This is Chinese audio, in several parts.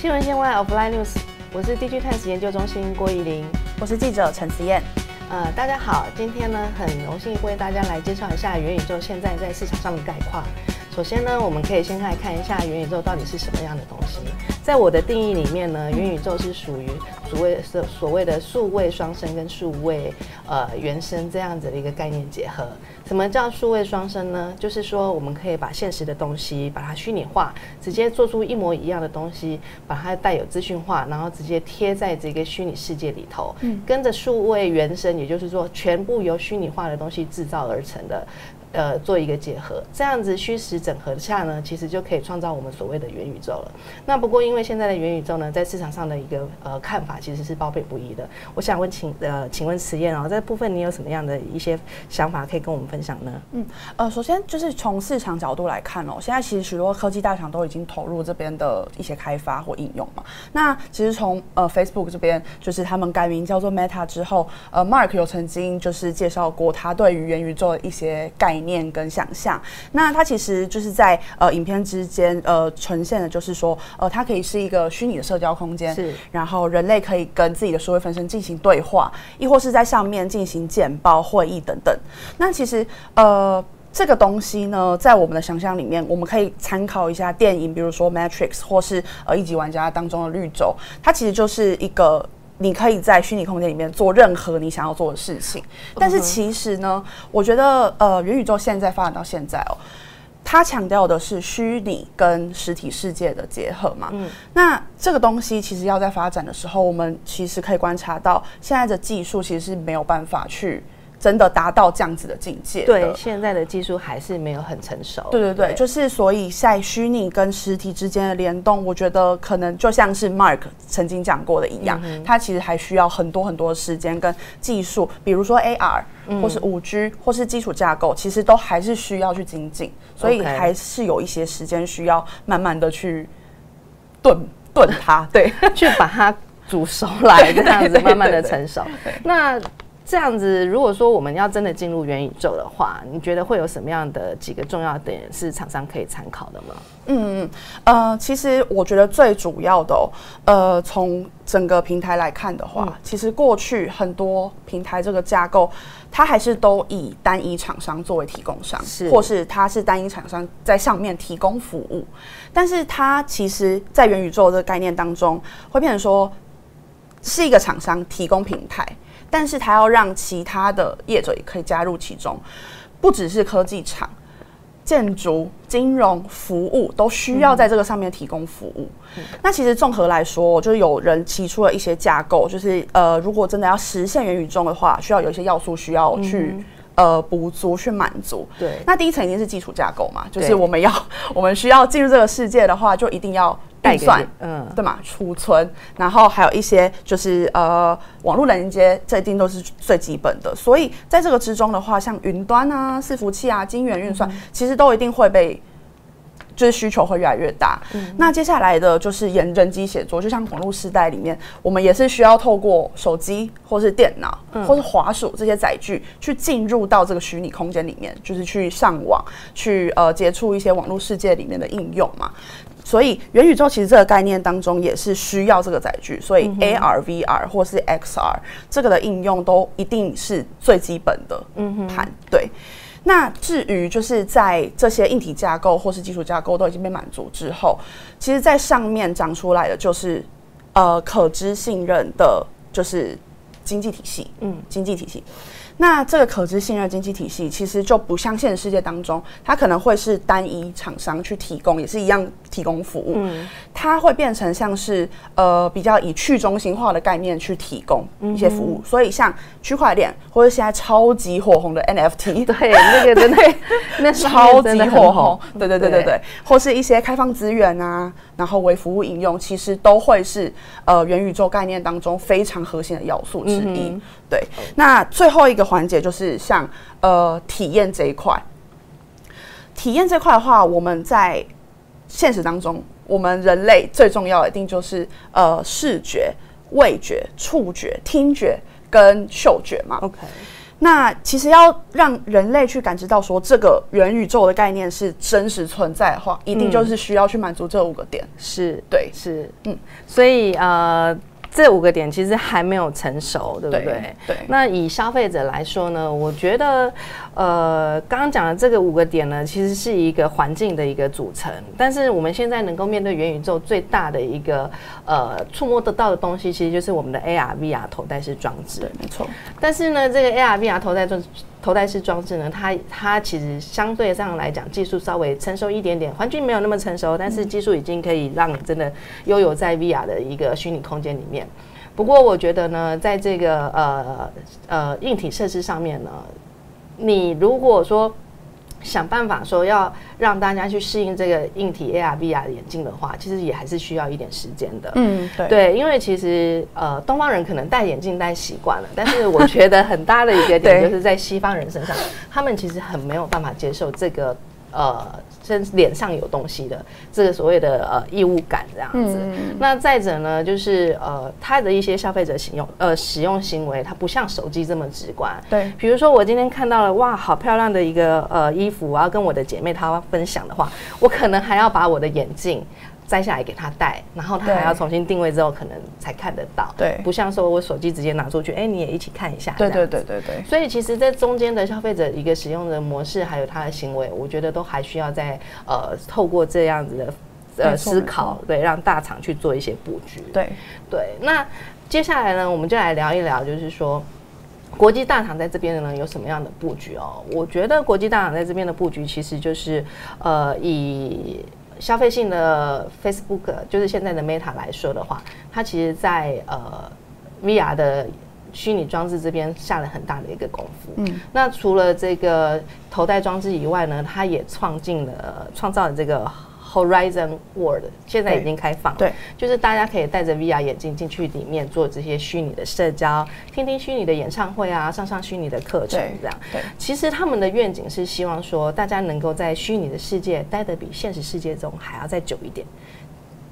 新闻线外 Offline News，我是 DG 探 s 研究中心郭怡玲，我是记者陈思燕。呃，大家好，今天呢很荣幸为大家来介绍一下元宇宙现在在市场上的概况。首先呢，我们可以先来看一下元宇宙到底是什么样的东西。在我的定义里面呢，元宇宙是属于所谓所所谓的数位双生跟数位呃原生这样子的一个概念结合。什么叫数位双生呢？就是说我们可以把现实的东西把它虚拟化，直接做出一模一样的东西，把它带有资讯化，然后直接贴在这个虚拟世界里头，跟着数位原生，也就是说全部由虚拟化的东西制造而成的。呃，做一个结合，这样子虚实整合下呢，其实就可以创造我们所谓的元宇宙了。那不过因为现在的元宇宙呢，在市场上的一个呃看法其实是褒贬不一的。我想问，请呃，请问实验哦，这部分你有什么样的一些想法可以跟我们分享呢？嗯，呃，首先就是从市场角度来看哦，现在其实许多科技大厂都已经投入这边的一些开发或应用嘛。那其实从呃 Facebook 这边，就是他们改名叫做 Meta 之后，呃，Mark 有曾经就是介绍过他对于元宇宙的一些概。念跟想象，那它其实就是在呃影片之间呃呈现的，就是说呃它可以是一个虚拟的社交空间，是，然后人类可以跟自己的社会分身进行对话，亦或是在上面进行简报会议等等。那其实呃这个东西呢，在我们的想象里面，我们可以参考一下电影，比如说《Matrix》或是呃一级玩家当中的绿洲，它其实就是一个。你可以在虚拟空间里面做任何你想要做的事情，但是其实呢，我觉得呃，元宇宙现在发展到现在哦，它强调的是虚拟跟实体世界的结合嘛。嗯，那这个东西其实要在发展的时候，我们其实可以观察到，现在的技术其实是没有办法去。真的达到这样子的境界？对，现在的技术还是没有很成熟。对对对，就是所以在虚拟跟实体之间的联动，我觉得可能就像是 Mark 曾经讲过的一样，它其实还需要很多很多时间跟技术，比如说 AR 或是五 G 或是基础架构，其实都还是需要去精进，所以还是有一些时间需要慢慢的去炖炖它，对，去把它煮熟来，这样子 慢慢的成熟。那这样子，如果说我们要真的进入元宇宙的话，你觉得会有什么样的几个重要点是厂商可以参考的吗？嗯嗯呃，其实我觉得最主要的，呃，从整个平台来看的话，其实过去很多平台这个架构，它还是都以单一厂商作为提供商，是，或是它是单一厂商在上面提供服务，但是它其实，在元宇宙这个概念当中，会变成说是一个厂商提供平台。但是它要让其他的业者也可以加入其中，不只是科技厂、建筑、金融服务都需要在这个上面提供服务。那其实综合来说，就是有人提出了一些架构，就是呃，如果真的要实现元宇宙的话，需要有一些要素需要去呃补足、去满足。对，那第一层一定是基础架构嘛，就是我们要 我们需要进入这个世界的话，就一定要。运算，嗯，对嘛，储存，然后还有一些就是呃，网络连接，这一定都是最基本的。所以在这个之中的话，像云端啊、伺服器啊、晶圆运算，其实都一定会被，就是需求会越来越大。嗯那接下来的就是人人机写作，就像网络时代里面，我们也是需要透过手机或是电脑或是滑鼠这些载具，去进入到这个虚拟空间里面，就是去上网，去呃接触一些网络世界里面的应用嘛。所以元宇宙其实这个概念当中也是需要这个载具，所以 AR、VR 或是 XR 这个的应用都一定是最基本的盘。对，那至于就是在这些硬体架构或是基础架构都已经被满足之后，其实在上面长出来的就是呃可知信任的，就是经济体系。嗯，经济体系。那这个可知信任经济体系其实就不像现实世界当中，它可能会是单一厂商去提供，也是一样提供服务。嗯，它会变成像是呃比较以去中心化的概念去提供一些服务。所以像区块链或者现在超级火红的 NFT，对，那个真的 那超级火红，对对对对对，或是一些开放资源啊，然后为服务应用，其实都会是呃元宇宙概念当中非常核心的要素之一。对，那最后一个环节就是像呃体验这一块，体验这块的话，我们在现实当中，我们人类最重要的一定就是呃视觉、味觉、触觉、听觉跟嗅觉嘛。OK，那其实要让人类去感知到说这个元宇宙的概念是真实存在的话，一定就是需要去满足这五个点。是对，是，嗯，所以呃。这五个点其实还没有成熟，对不对？对。那以消费者来说呢，我觉得，呃，刚刚讲的这个五个点呢，其实是一个环境的一个组成。但是我们现在能够面对元宇宙最大的一个呃触摸得到的东西，其实就是我们的 AR、VR 头戴式装置。对，没错。但是呢，这个 AR、VR 头戴装头戴式装置呢，它它其实相对上来讲，技术稍微成熟一点点，环境没有那么成熟，但是技术已经可以让你真的拥有在 VR 的一个虚拟空间里面。不过我觉得呢，在这个呃呃硬体设施上面呢，你如果说。想办法说要让大家去适应这个硬体 AR VR 眼镜的话，其实也还是需要一点时间的。嗯，对，对，因为其实呃，东方人可能戴眼镜戴习惯了，但是我觉得很大的一个点 就是在西方人身上，他们其实很没有办法接受这个。呃，身脸上有东西的这个所谓的呃异物感这样子。那再者呢，就是呃，它的一些消费者使用呃使用行为，它不像手机这么直观。对，比如说我今天看到了哇，好漂亮的一个呃衣服，我要跟我的姐妹她分享的话，我可能还要把我的眼镜。摘下来给他戴，然后他还要重新定位之后，可能才看得到。对，不像说我手机直接拿出去，哎，你也一起看一下。对对对对对。所以其实，这中间的消费者一个使用的模式，还有他的行为，我觉得都还需要在呃透过这样子的呃思考，对，让大厂去做一些布局。对对。那接下来呢，我们就来聊一聊，就是说国际大厂在这边的呢有什么样的布局哦？我觉得国际大厂在这边的布局，其实就是呃以。消费性的 Facebook 就是现在的 Meta 来说的话，它其实在呃 VR 的虚拟装置这边下了很大的一个功夫。嗯，那除了这个头戴装置以外呢，它也创进了创造了这个。Horizon World 现在已经开放，对，就是大家可以戴着 VR 眼镜进去里面做这些虚拟的社交，听听虚拟的演唱会啊，上上虚拟的课程，这样。对，其实他们的愿景是希望说，大家能够在虚拟的世界待得比现实世界中还要再久一点。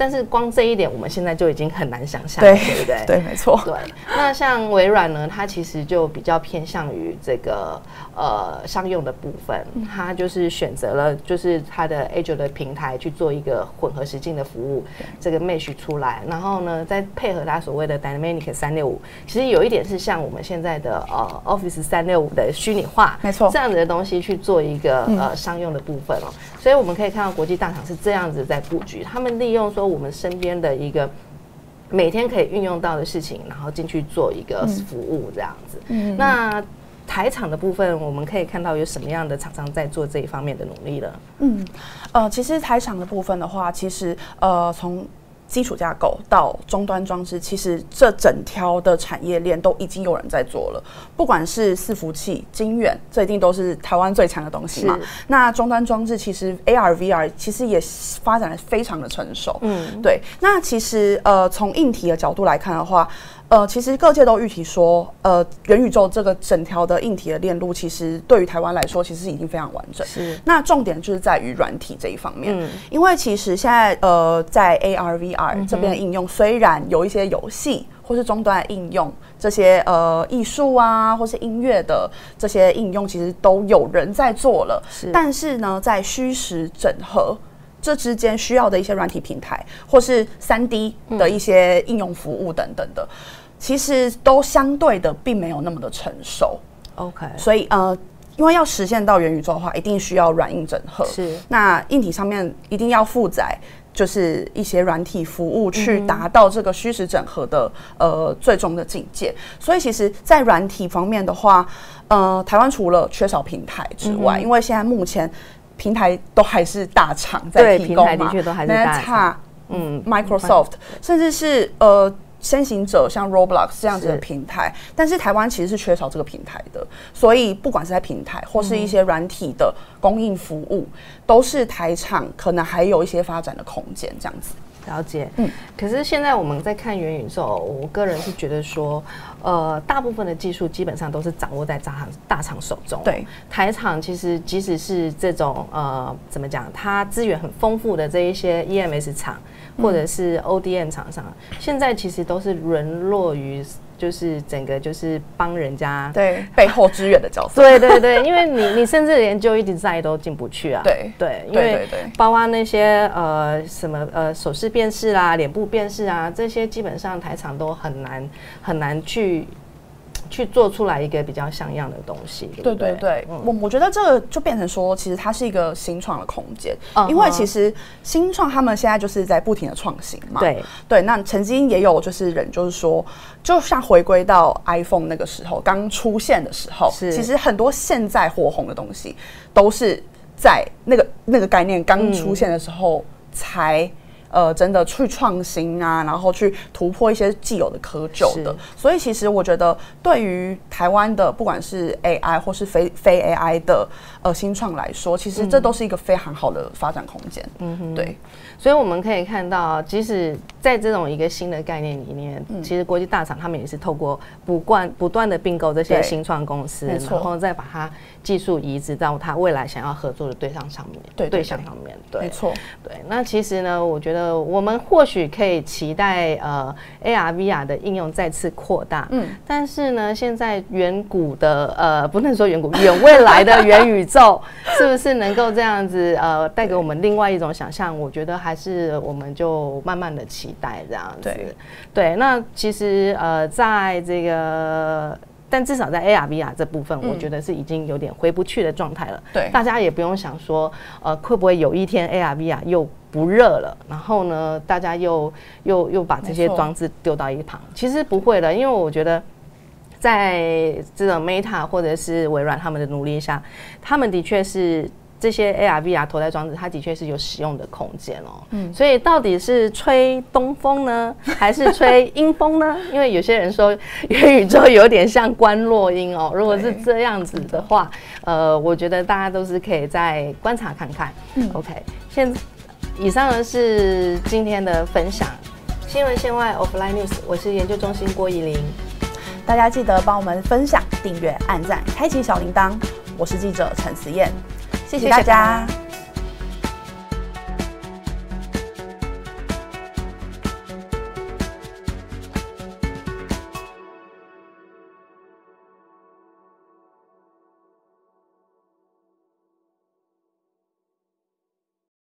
但是光这一点，我们现在就已经很难想象，对不对？对，没错。对，那像微软呢，它其实就比较偏向于这个呃商用的部分，它就是选择了就是它的 Azure 的平台去做一个混合实境的服务，这个 Mesh 出来，然后呢再配合它所谓的 Dynamic 三六五，其实有一点是像我们现在的呃 Office 三六五的虚拟化，没错，这样子的东西去做一个呃商用的部分哦。所以我们可以看到国际大厂是这样子在布局，他们利用说。我们身边的一个每天可以运用到的事情，然后进去做一个服务这样子。嗯，那台场的部分，我们可以看到有什么样的厂商在做这一方面的努力了？嗯，呃，其实台场的部分的话，其实呃从。基础架构到终端装置，其实这整条的产业链都已经有人在做了。不管是伺服器、晶圆，这一定都是台湾最强的东西嘛。那终端装置其实 AR、VR 其实也发展的非常的成熟。嗯，对。那其实呃，从硬体的角度来看的话。呃，其实各界都预期说，呃，元宇宙这个整条的硬体的链路，其实对于台湾来说，其实已经非常完整。是。那重点就是在于软体这一方面，嗯，因为其实现在呃，在 AR、VR 这边的应用，虽然有一些游戏或是终端应用，这些呃艺术啊，或是音乐的这些应用，其实都有人在做了。是。但是呢，在虚实整合这之间需要的一些软体平台，或是三 D 的一些应用服务等等的。其实都相对的并没有那么的成熟，OK，所以呃，因为要实现到元宇宙的话，一定需要软硬整合。是，那硬体上面一定要负载，就是一些软体服务，去达到这个虚实整合的呃最终的境界。所以其实，在软体方面的话，呃，台湾除了缺少平台之外，因为现在目前平台都还是大厂在提供嘛，的确都还是大厂，嗯，Microsoft，甚至是呃。先行者像 Roblox 这样子的平台，但是台湾其实是缺少这个平台的，所以不管是在平台或是一些软体的供应服务，都是台厂可能还有一些发展的空间这样子。了解，嗯，可是现在我们在看元宇宙，我个人是觉得说，呃，大部分的技术基本上都是掌握在大厂大厂手中。对，台厂其实即使是这种呃，怎么讲，它资源很丰富的这一些 EMS 厂或者是 ODM 厂商，现在其实都是沦落于。就是整个就是帮人家对背后支援的角色。对对对，因为你你甚至连就一 design 都进不去啊。对对，因为包括那些呃什么呃手势辨识啦、脸部辨识啊，这些基本上台场都很难很难去。去做出来一个比较像样的东西，对对？对，我我觉得这个就变成说，其实它是一个新创的空间，因为其实新创他们现在就是在不停的创新嘛，对。对。那曾经也有就是人就是说，就像回归到 iPhone 那个时候刚出现的时候，是。其实很多现在火红的东西都是在那个那个概念刚出现的时候才。呃，真的去创新啊，然后去突破一些既有的窠臼的，所以其实我觉得，对于台湾的不管是 AI 或是非非 AI 的呃新创来说，其实这都是一个非常好的发展空间。嗯哼，对，所以我们可以看到，即使在这种一个新的概念里面，其实国际大厂他们也是透过不断不断的并购这些新创公司，然后再把它技术移植到他未来想要合作的对象上面，对。对象上面，对，没错，对。那其实呢，我觉得。呃，我们或许可以期待呃，AR、VR 的应用再次扩大。嗯，但是呢，现在远古的呃，不能说远古，远未来的元宇宙，是不是能够这样子呃，带给我们另外一种想象？我觉得还是我们就慢慢的期待这样子。对，对。那其实呃，在这个。但至少在 AR、VR 这部分，我觉得是已经有点回不去的状态了。对，大家也不用想说，呃，会不会有一天 AR、VR 又不热了，然后呢，大家又又又把这些装置丢到一旁？其实不会的，因为我觉得，在这种 Meta 或者是微软他们的努力下，他们的确是。这些 AR、VR 头戴装置，它的确是有使用的空间哦。嗯，所以到底是吹东风呢，还是吹阴风呢？因为有些人说元宇宙有点像关落音哦。如果是这样子的话，呃，我觉得大家都是可以再观察看看。嗯，OK，现以上呢是今天的分享，新闻线外 Offline News，我是研究中心郭怡玲，大家记得帮我们分享、订阅、按赞、开启小铃铛。我是记者陈思燕。谢谢大家。